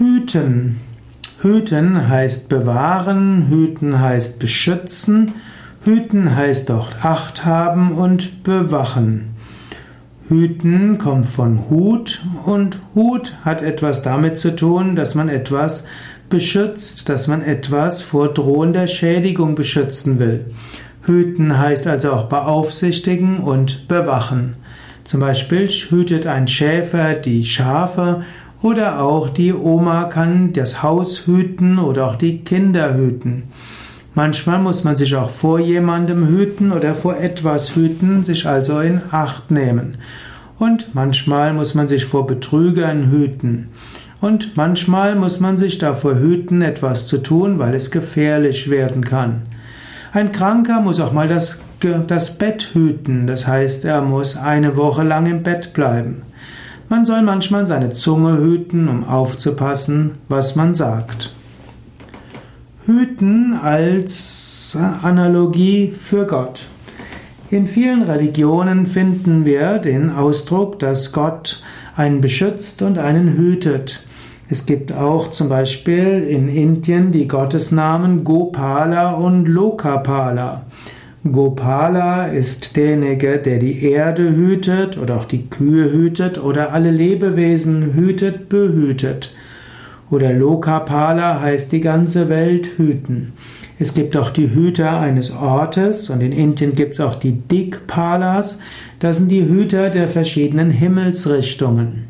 Hüten. Hüten heißt bewahren, hüten heißt beschützen, hüten heißt auch Acht haben und bewachen. Hüten kommt von Hut und Hut hat etwas damit zu tun, dass man etwas beschützt, dass man etwas vor drohender Schädigung beschützen will. Hüten heißt also auch beaufsichtigen und bewachen. Zum Beispiel hütet ein Schäfer die Schafe oder auch die Oma kann das Haus hüten oder auch die Kinder hüten. Manchmal muss man sich auch vor jemandem hüten oder vor etwas hüten, sich also in Acht nehmen. Und manchmal muss man sich vor Betrügern hüten. Und manchmal muss man sich davor hüten, etwas zu tun, weil es gefährlich werden kann. Ein Kranker muss auch mal das, das Bett hüten, das heißt, er muss eine Woche lang im Bett bleiben. Man soll manchmal seine Zunge hüten, um aufzupassen, was man sagt. Hüten als Analogie für Gott. In vielen Religionen finden wir den Ausdruck, dass Gott einen beschützt und einen hütet. Es gibt auch zum Beispiel in Indien die Gottesnamen Gopala und Lokapala. Gopala ist derjenige, der die Erde hütet oder auch die Kühe hütet oder alle Lebewesen hütet, behütet. Oder Lokapala heißt die ganze Welt hüten. Es gibt auch die Hüter eines Ortes und in Indien gibt es auch die Dikpalas. Das sind die Hüter der verschiedenen Himmelsrichtungen.